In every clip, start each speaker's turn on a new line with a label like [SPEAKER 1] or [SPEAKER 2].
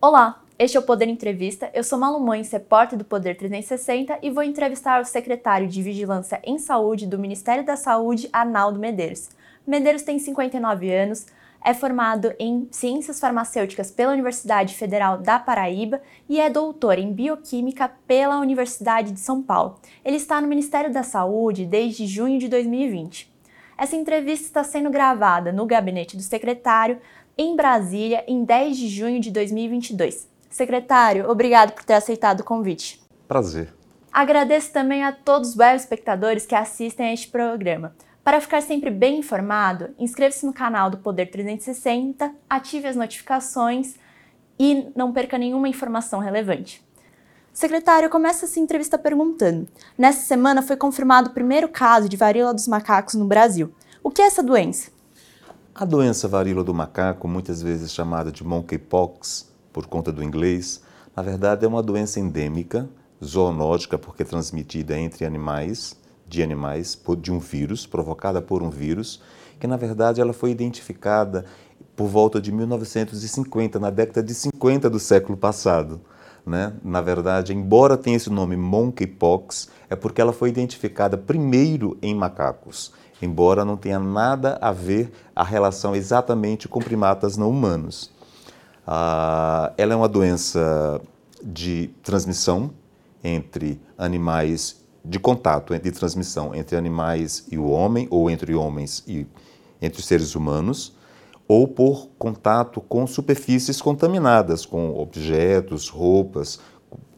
[SPEAKER 1] Olá, este é o Poder Entrevista. Eu sou Malu Mães, repórter do Poder 360 e vou entrevistar o secretário de Vigilância em Saúde do Ministério da Saúde, Arnaldo Medeiros. Medeiros tem 59 anos, é formado em Ciências Farmacêuticas pela Universidade Federal da Paraíba e é doutor em Bioquímica pela Universidade de São Paulo. Ele está no Ministério da Saúde desde junho de 2020. Essa entrevista está sendo gravada no gabinete do secretário em Brasília em 10 de junho de 2022. Secretário, obrigado por ter aceitado o convite.
[SPEAKER 2] Prazer.
[SPEAKER 1] Agradeço também a todos os web espectadores que assistem a este programa. Para ficar sempre bem informado, inscreva-se no canal do Poder 360, ative as notificações e não perca nenhuma informação relevante. Secretário, começa essa entrevista perguntando: Nessa semana foi confirmado o primeiro caso de varíola dos macacos no Brasil. O que é essa doença?
[SPEAKER 2] A doença varíola do macaco, muitas vezes chamada de monkeypox, por conta do inglês, na verdade é uma doença endêmica, zoonótica, porque é transmitida entre animais de animais de um vírus, provocada por um vírus, que na verdade ela foi identificada por volta de 1950, na década de 50 do século passado. Né? Na verdade, embora tenha esse nome monkeypox, é porque ela foi identificada primeiro em macacos, embora não tenha nada a ver a relação exatamente com primatas não humanos. Ah, ela é uma doença de transmissão entre animais de contato de transmissão entre animais e o homem, ou entre homens e entre seres humanos, ou por contato com superfícies contaminadas, com objetos, roupas,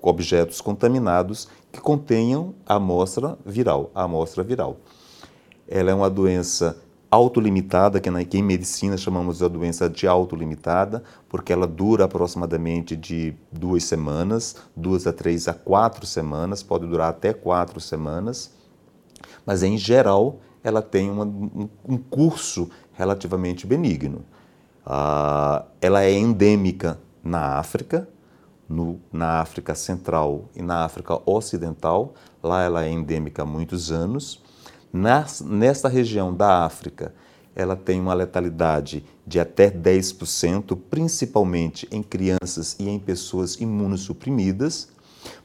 [SPEAKER 2] objetos contaminados que contenham a amostra viral, a amostra viral. Ela é uma doença autolimitada, que em medicina chamamos de doença de autolimitada, porque ela dura aproximadamente de duas semanas, duas a três a quatro semanas, pode durar até quatro semanas, mas em geral ela tem uma, um, um, curso relativamente benigno. Ah, ela é endêmica na África, no, na África Central e na África Ocidental, lá ela é endêmica há muitos anos, nas, nesta região da África, ela tem uma letalidade de até 10%, principalmente em crianças e em pessoas imunossuprimidas.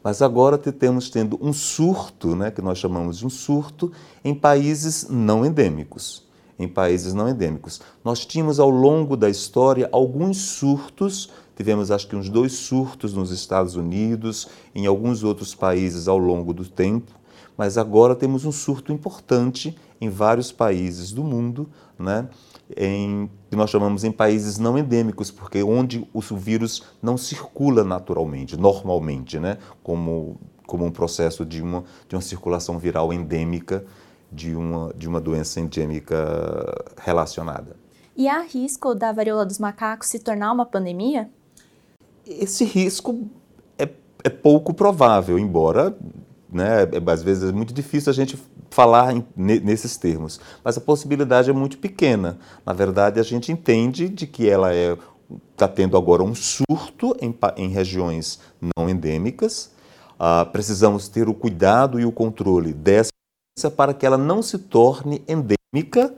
[SPEAKER 2] Mas agora temos tendo um surto, né, que nós chamamos de um surto, em países não endêmicos. Em países não endêmicos. Nós tínhamos ao longo da história alguns surtos, tivemos acho que uns dois surtos nos Estados Unidos, em alguns outros países ao longo do tempo mas agora temos um surto importante em vários países do mundo, né? em, que nós chamamos em países não endêmicos, porque onde o vírus não circula naturalmente, normalmente, né? como, como um processo de uma, de uma circulação viral endêmica de uma, de uma doença endêmica relacionada.
[SPEAKER 1] E há risco da varíola dos macacos se tornar uma pandemia?
[SPEAKER 2] Esse risco é, é pouco provável, embora né? É, às vezes é muito difícil a gente falar em, nesses termos, mas a possibilidade é muito pequena. Na verdade, a gente entende de que ela é está tendo agora um surto em, em regiões não endêmicas. Ah, precisamos ter o cuidado e o controle dessa para que ela não se torne endêmica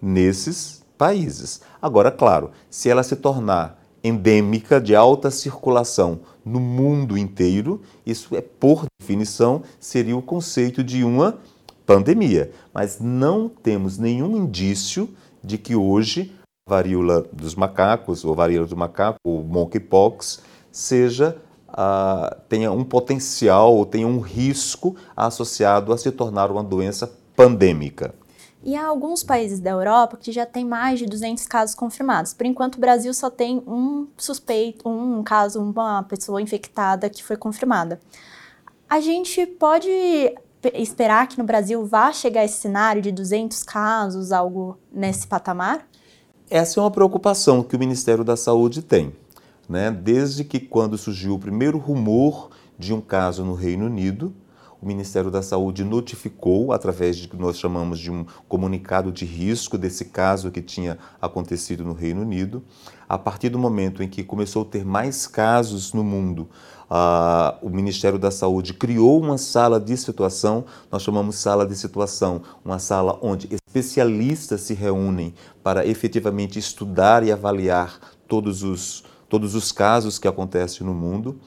[SPEAKER 2] nesses países. Agora, claro, se ela se tornar endêmica de alta circulação no mundo inteiro, isso é, por definição, seria o conceito de uma pandemia. Mas não temos nenhum indício de que hoje a varíola dos macacos, ou varíola do macaco, ou monkeypox, seja uh, tenha um potencial ou tenha um risco associado a se tornar uma doença pandêmica.
[SPEAKER 1] E há alguns países da Europa que já tem mais de 200 casos confirmados. Por enquanto, o Brasil só tem um suspeito, um caso, uma pessoa infectada que foi confirmada. A gente pode esperar que no Brasil vá chegar esse cenário de 200 casos, algo nesse patamar?
[SPEAKER 2] Essa é uma preocupação que o Ministério da Saúde tem. Né? Desde que quando surgiu o primeiro rumor de um caso no Reino Unido, o Ministério da Saúde notificou, através de que nós chamamos de um comunicado de risco desse caso que tinha acontecido no Reino Unido. A partir do momento em que começou a ter mais casos no mundo, uh, o Ministério da Saúde criou uma sala de situação, nós chamamos sala de situação, uma sala onde especialistas se reúnem para efetivamente estudar e avaliar todos os todos os casos que acontecem no mundo.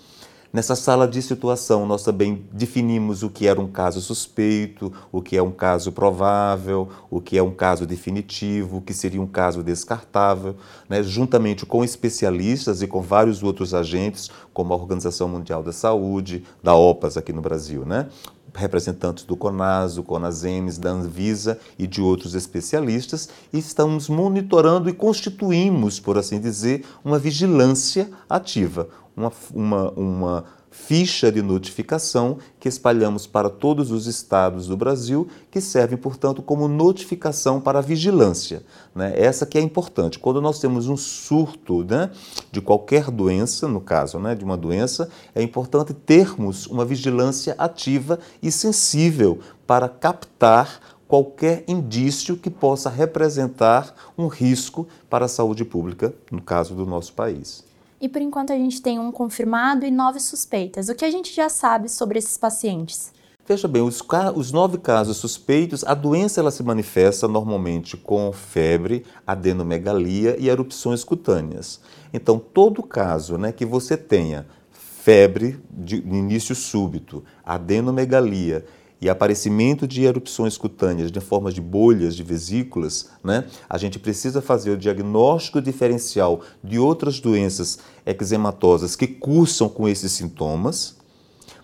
[SPEAKER 2] Nessa sala de situação, nós também definimos o que era um caso suspeito, o que é um caso provável, o que é um caso definitivo, o que seria um caso descartável, né? juntamente com especialistas e com vários outros agentes, como a Organização Mundial da Saúde, da OPAS aqui no Brasil, né? representantes do CONAS, CONASEMES, da Anvisa e de outros especialistas, e estamos monitorando e constituímos, por assim dizer, uma vigilância ativa, uma, uma, uma ficha de notificação que espalhamos para todos os estados do Brasil, que servem, portanto, como notificação para a vigilância. Né? Essa que é importante. Quando nós temos um surto né, de qualquer doença, no caso né, de uma doença, é importante termos uma vigilância ativa e sensível para captar qualquer indício que possa representar um risco para a saúde pública, no caso do nosso país
[SPEAKER 1] e por enquanto a gente tem um confirmado e nove suspeitas. O que a gente já sabe sobre esses pacientes?
[SPEAKER 2] Veja bem, os, os, nove casos suspeitos, a doença ela se manifesta normalmente com febre, adenomegalia e erupções cutâneas. Então, todo caso né, que você tenha febre de início súbito, adenomegalia e aparecimento de erupções cutâneas de forma de bolhas de vesículas, né, a gente precisa fazer o diagnóstico diferencial de outras doenças eczematosas que cursam com esses sintomas,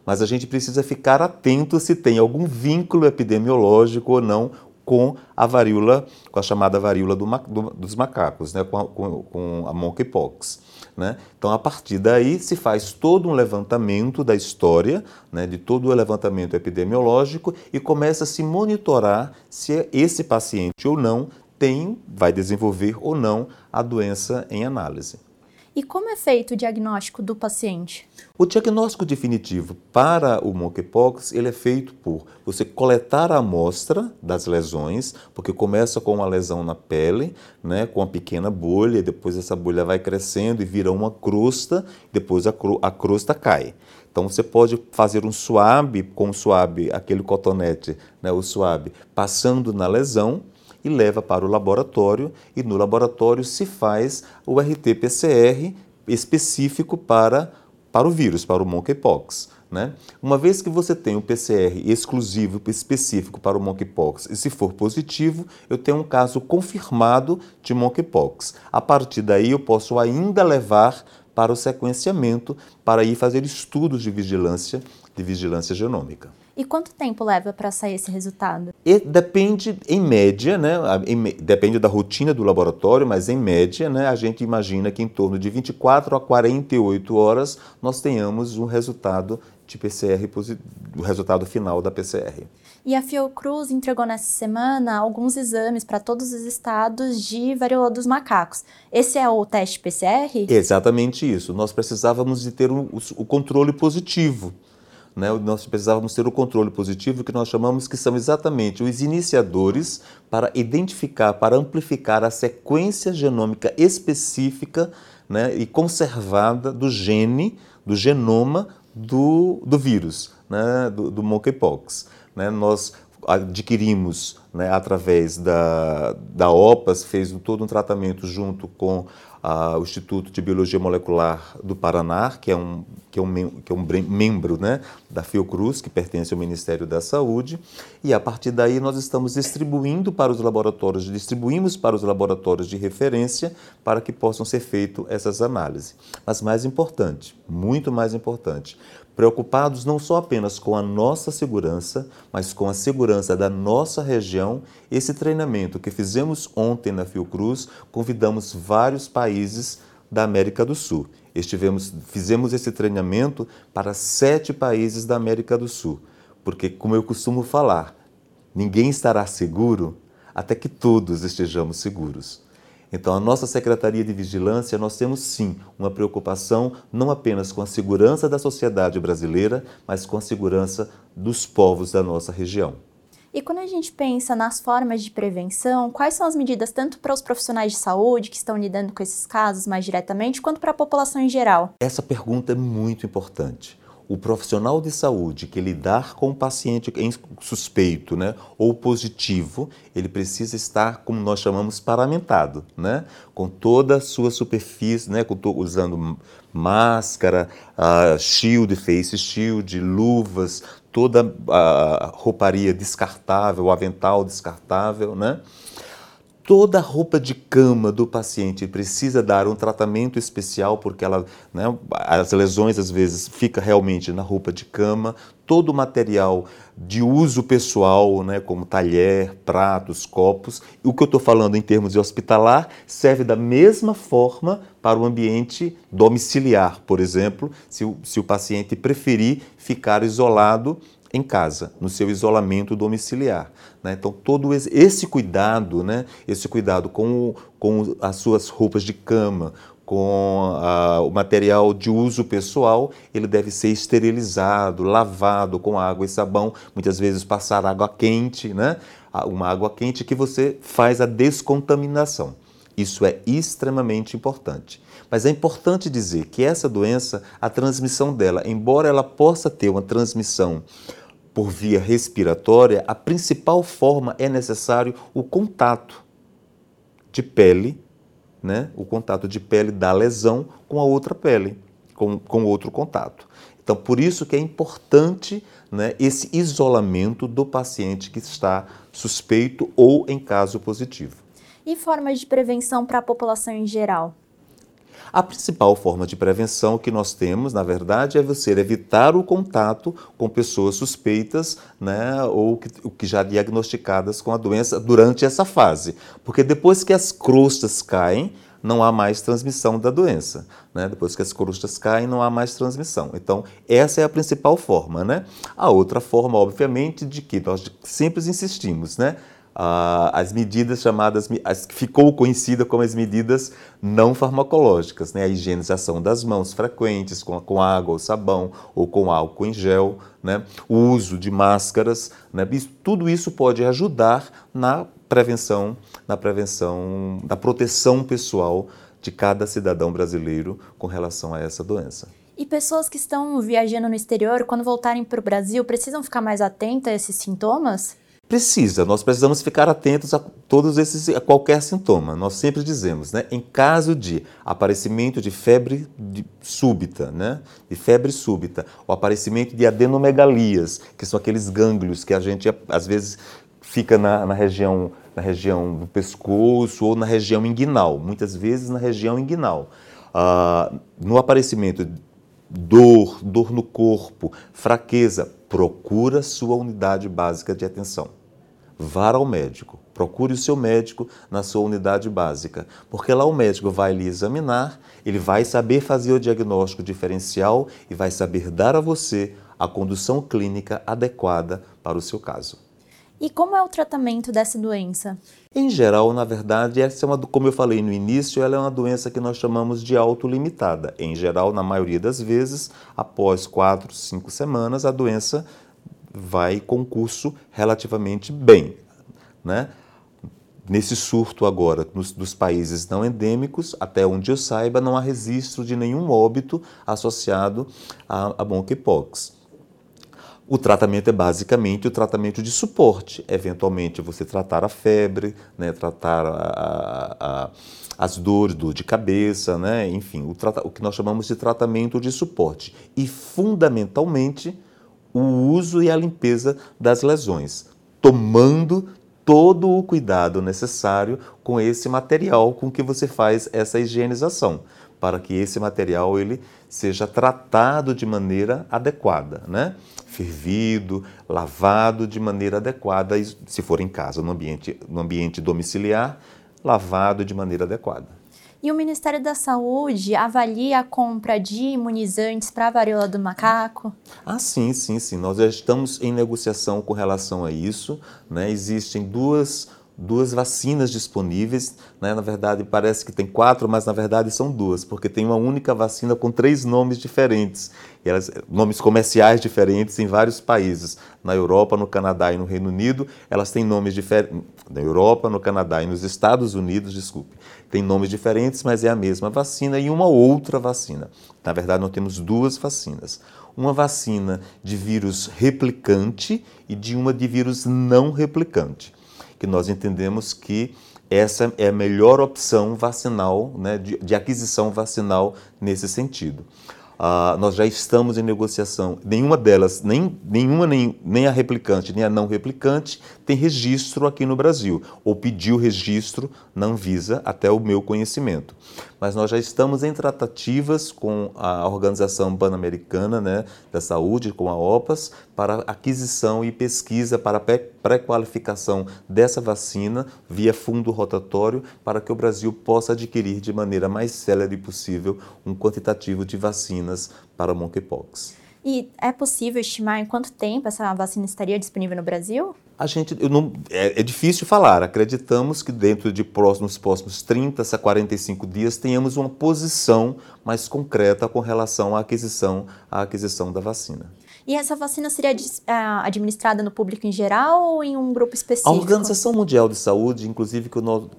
[SPEAKER 2] mas a gente precisa ficar atento se tem algum vínculo epidemiológico ou não com a varíola, com a chamada varíola do, do, dos macacos, né, com, a, com, com a monkeypox. Né? Então, a partir daí, se faz todo um levantamento da história, né, de todo o levantamento epidemiológico e começa a se monitorar se esse paciente ou não tem, vai desenvolver ou não a doença em análise.
[SPEAKER 1] E como é feito o diagnóstico do paciente?
[SPEAKER 2] O diagnóstico definitivo para o monkeypox ele é feito por você coletar a amostra das lesões, porque começa com uma lesão na pele, né, com uma pequena bolha, depois essa bolha vai crescendo e vira uma crosta, depois a, cro a crosta cai. Então você pode fazer um swab com o swab, aquele cotonete, né, o swab, passando na lesão e leva para o laboratório e no laboratório se faz o RT-PCR específico para, para o vírus, para o monkeypox. Né? Uma vez que você tem o PCR exclusivo, específico para o monkeypox, e se for positivo, eu tenho um caso confirmado de monkeypox. A partir daí, eu posso ainda levar para o sequenciamento, para ir fazer estudos de vigilância, de vigilância genômica.
[SPEAKER 1] E quanto tempo leva para sair esse resultado?
[SPEAKER 2] E depende, em média, né, em, depende da rotina do laboratório, mas em média, né, a gente imagina que em torno de 24 a 48 horas nós tenhamos um resultado de PCR, o resultado final da PCR.
[SPEAKER 1] E a Fiocruz entregou nessa semana alguns exames para todos os estados de varíola dos macacos. Esse é o teste PCR?
[SPEAKER 2] Exatamente isso. Nós precisávamos de ter o, o controle positivo né, nós precisávamos ter o controle positivo que nós chamamos que são exatamente os iniciadores para identificar, para amplificar a sequência genômica específica né, e conservada do gene, do genoma do, do vírus, né, do, do monkeypox. Né, nós adquirimos né, através da, da OPAS, fez todo um tratamento junto com o Instituto de Biologia Molecular do Paraná, que é um, que é um, que é um membro né, da Fiocruz, que pertence ao Ministério da Saúde, e a partir daí nós estamos distribuindo para os laboratórios, distribuímos para os laboratórios de referência para que possam ser feitas essas análises. Mas mais importante, muito mais importante, preocupados não só apenas com a nossa segurança, mas com a segurança da nossa região. Esse treinamento que fizemos ontem na Fiocruz, convidamos vários países da América do Sul. Estivemos, fizemos esse treinamento para sete países da América do Sul, porque, como eu costumo falar, ninguém estará seguro até que todos estejamos seguros. Então, a nossa Secretaria de Vigilância, nós temos sim uma preocupação não apenas com a segurança da sociedade brasileira, mas com a segurança dos povos da nossa região.
[SPEAKER 1] E quando a gente pensa nas formas de prevenção, quais são as medidas tanto para os profissionais de saúde que estão lidando com esses casos mais diretamente, quanto para a população em geral?
[SPEAKER 2] Essa pergunta é muito importante. O profissional de saúde que lidar com o paciente suspeito né, ou positivo, ele precisa estar, como nós chamamos, paramentado, né, com toda a sua superfície, né, usando máscara, uh, shield, face shield, luvas, toda a rouparia descartável, avental descartável, né? Toda roupa de cama do paciente precisa dar um tratamento especial porque ela, né, as lesões às vezes fica realmente na roupa de cama, todo o material de uso pessoal, né, como talher, pratos, copos. O que eu estou falando em termos de hospitalar serve da mesma forma para o ambiente domiciliar, por exemplo, se o, se o paciente preferir ficar isolado em casa, no seu isolamento domiciliar. Né? Então, todo esse cuidado, né? esse cuidado com, com as suas roupas de cama, com a, o material de uso pessoal, ele deve ser esterilizado, lavado com água e sabão, muitas vezes passar água quente, né? uma água quente que você faz a descontaminação. Isso é extremamente importante. Mas é importante dizer que essa doença, a transmissão dela, embora ela possa ter uma transmissão por via respiratória, a principal forma é necessário o contato de pele, né? o contato de pele da lesão com a outra pele, com, com outro contato. Então, por isso que é importante né, esse isolamento do paciente que está suspeito ou em caso positivo.
[SPEAKER 1] E formas de prevenção para a população em geral?
[SPEAKER 2] A principal forma de prevenção que nós temos, na verdade, é você evitar o contato com pessoas suspeitas né, ou que, que já diagnosticadas com a doença durante essa fase. Porque depois que as crostas caem, não há mais transmissão da doença. Né? Depois que as crostas caem, não há mais transmissão. Então, essa é a principal forma. Né? A outra forma, obviamente, de que nós sempre insistimos, né? As medidas chamadas, as que ficou conhecida como as medidas não farmacológicas, né? a higienização das mãos frequentes com, com água ou sabão ou com álcool em gel, né? o uso de máscaras, né? tudo isso pode ajudar na prevenção, na prevenção, na proteção pessoal de cada cidadão brasileiro com relação a essa doença.
[SPEAKER 1] E pessoas que estão viajando no exterior, quando voltarem para o Brasil, precisam ficar mais atentas a esses sintomas?
[SPEAKER 2] Precisa, nós precisamos ficar atentos a todos esses, a qualquer sintoma. Nós sempre dizemos, né, em caso de aparecimento de febre de, súbita, né, de febre súbita, o aparecimento de adenomegalias, que são aqueles gânglios que a gente às vezes fica na, na região na região do pescoço ou na região inguinal, muitas vezes na região inguinal. Ah, no aparecimento dor, dor no corpo, fraqueza, procura sua unidade básica de atenção. Vá ao médico, procure o seu médico na sua unidade básica, porque lá o médico vai lhe examinar, ele vai saber fazer o diagnóstico diferencial e vai saber dar a você a condução clínica adequada para o seu caso.
[SPEAKER 1] E como é o tratamento dessa doença?
[SPEAKER 2] Em geral, na verdade, essa é uma, como eu falei no início, ela é uma doença que nós chamamos de autolimitada. Em geral, na maioria das vezes, após quatro, cinco semanas, a doença vai com curso relativamente bem. Né? Nesse surto agora, nos, dos países não endêmicos, até onde eu saiba, não há registro de nenhum óbito associado a, a monkeypox. O tratamento é basicamente o tratamento de suporte. Eventualmente, você tratar a febre, né, tratar a, a, as dores, dor de cabeça, né, enfim, o, o que nós chamamos de tratamento de suporte. E, fundamentalmente, o uso e a limpeza das lesões, tomando todo o cuidado necessário com esse material com que você faz essa higienização, para que esse material ele seja tratado de maneira adequada, né? fervido, lavado de maneira adequada, se for em casa, no ambiente, no ambiente domiciliar, lavado de maneira adequada.
[SPEAKER 1] E o Ministério da Saúde avalia a compra de imunizantes para a varíola do macaco?
[SPEAKER 2] Ah, sim, sim, sim. Nós já estamos em negociação com relação a isso. Né? Existem duas duas vacinas disponíveis. Né? Na verdade, parece que tem quatro, mas na verdade são duas, porque tem uma única vacina com três nomes diferentes, elas, nomes comerciais diferentes em vários países. Na Europa, no Canadá e no Reino Unido, elas têm nomes diferentes. Na Europa, no Canadá e nos Estados Unidos, desculpe, tem nomes diferentes, mas é a mesma vacina e uma outra vacina. Na verdade, nós temos duas vacinas uma vacina de vírus replicante e de uma de vírus não replicante que nós entendemos que essa é a melhor opção vacinal, né, de, de aquisição vacinal nesse sentido. Uh, nós já estamos em negociação. Nenhuma delas, nem, nenhuma, nem, nem a replicante, nem a não replicante, tem registro aqui no Brasil, ou pediu registro na Anvisa, até o meu conhecimento. Mas nós já estamos em tratativas com a Organização Pan-Americana né, da Saúde, com a OPAS, para aquisição e pesquisa para pré-qualificação dessa vacina via fundo rotatório, para que o Brasil possa adquirir de maneira mais célere possível um quantitativo de vacinas para monkeypox.
[SPEAKER 1] E é possível estimar em quanto tempo essa vacina estaria disponível no Brasil?
[SPEAKER 2] A gente, não, é, é, difícil falar. Acreditamos que dentro de próximos, próximos 30 a 45 dias tenhamos uma posição mais concreta com relação à aquisição, à aquisição da vacina.
[SPEAKER 1] E essa vacina seria ah, administrada no público em geral ou em um grupo específico?
[SPEAKER 2] A Organização Mundial de Saúde, inclusive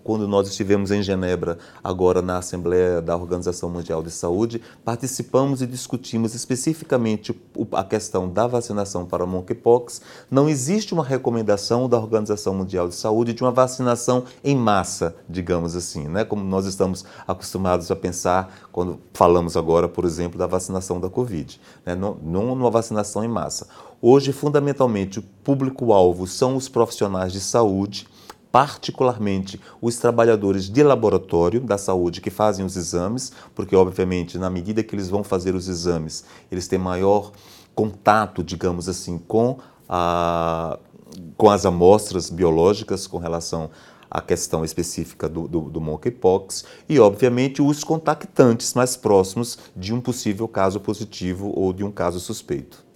[SPEAKER 2] quando nós estivemos em Genebra, agora na Assembleia da Organização Mundial de Saúde, participamos e discutimos especificamente a questão da vacinação para monkeypox. Não existe uma recomendação da Organização Mundial de Saúde de uma vacinação em massa, digamos assim, né? como nós estamos acostumados a pensar quando falamos agora, por exemplo, da vacinação da Covid. Né? Não, não uma vacinação vacinação em massa. Hoje, fundamentalmente, o público-alvo são os profissionais de saúde, particularmente os trabalhadores de laboratório da saúde que fazem os exames, porque, obviamente, na medida que eles vão fazer os exames, eles têm maior contato, digamos assim, com, a, com as amostras biológicas com relação à questão específica do, do, do monkeypox e, obviamente, os contactantes mais próximos de um possível caso positivo ou de um caso suspeito.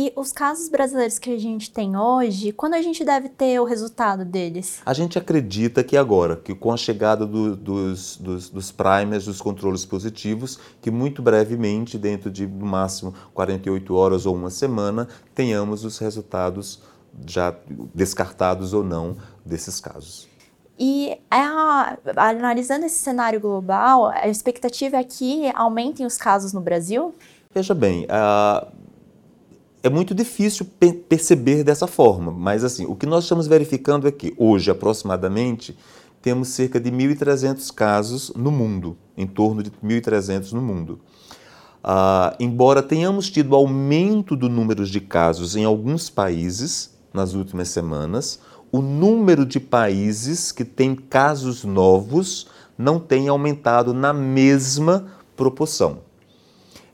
[SPEAKER 1] E os casos brasileiros que a gente tem hoje, quando a gente deve ter o resultado deles?
[SPEAKER 2] A gente acredita que agora, que com a chegada do, dos, dos, dos primers, dos controles positivos, que muito brevemente, dentro de no máximo 48 horas ou uma semana, tenhamos os resultados já descartados ou não desses casos.
[SPEAKER 1] E a, analisando esse cenário global, a expectativa é que aumentem os casos no Brasil?
[SPEAKER 2] Veja bem, é muito difícil perceber dessa forma, mas assim, o que nós estamos verificando é que hoje, aproximadamente, temos cerca de 1.300 casos no mundo, em torno de 1.300 no mundo. Ah, embora tenhamos tido aumento do número de casos em alguns países nas últimas semanas, o número de países que têm casos novos não tem aumentado na mesma proporção.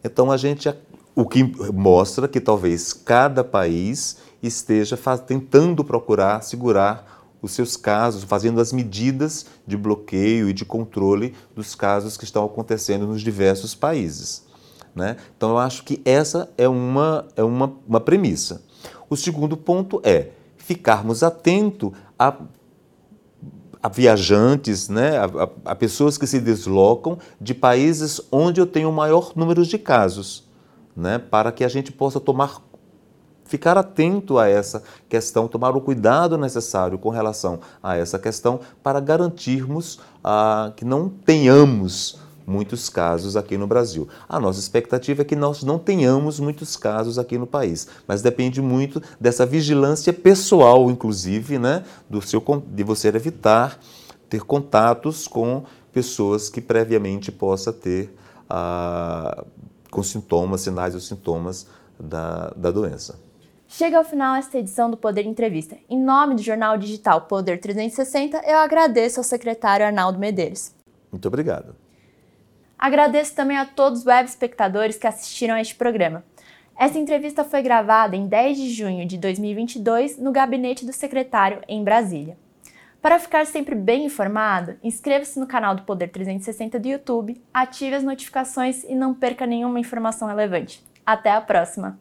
[SPEAKER 2] Então a gente o que mostra que talvez cada país esteja tentando procurar segurar os seus casos, fazendo as medidas de bloqueio e de controle dos casos que estão acontecendo nos diversos países. Né? Então, eu acho que essa é uma, é uma, uma premissa. O segundo ponto é ficarmos atentos a, a viajantes, né? A, a, a pessoas que se deslocam de países onde eu tenho maior número de casos né, para que a gente possa tomar ficar atento a essa questão, tomar o cuidado necessário com relação a essa questão para garantirmos ah, que não tenhamos muitos casos aqui no Brasil. A nossa expectativa é que nós não tenhamos muitos casos aqui no país, mas depende muito dessa vigilância pessoal, inclusive, né, do seu, de você evitar ter contatos com pessoas que previamente possa ter ah, com sintomas, sinais ou sintomas da, da doença.
[SPEAKER 1] Chega ao final esta edição do Poder Entrevista. Em nome do jornal digital Poder 360, eu agradeço ao secretário Arnaldo Medeiros.
[SPEAKER 2] Muito obrigado.
[SPEAKER 1] Agradeço também a todos os web espectadores que assistiram a este programa. Essa entrevista foi gravada em 10 de junho de 2022 no gabinete do secretário em Brasília. Para ficar sempre bem informado, inscreva-se no canal do Poder 360 do YouTube, ative as notificações e não perca nenhuma informação relevante. Até a próxima!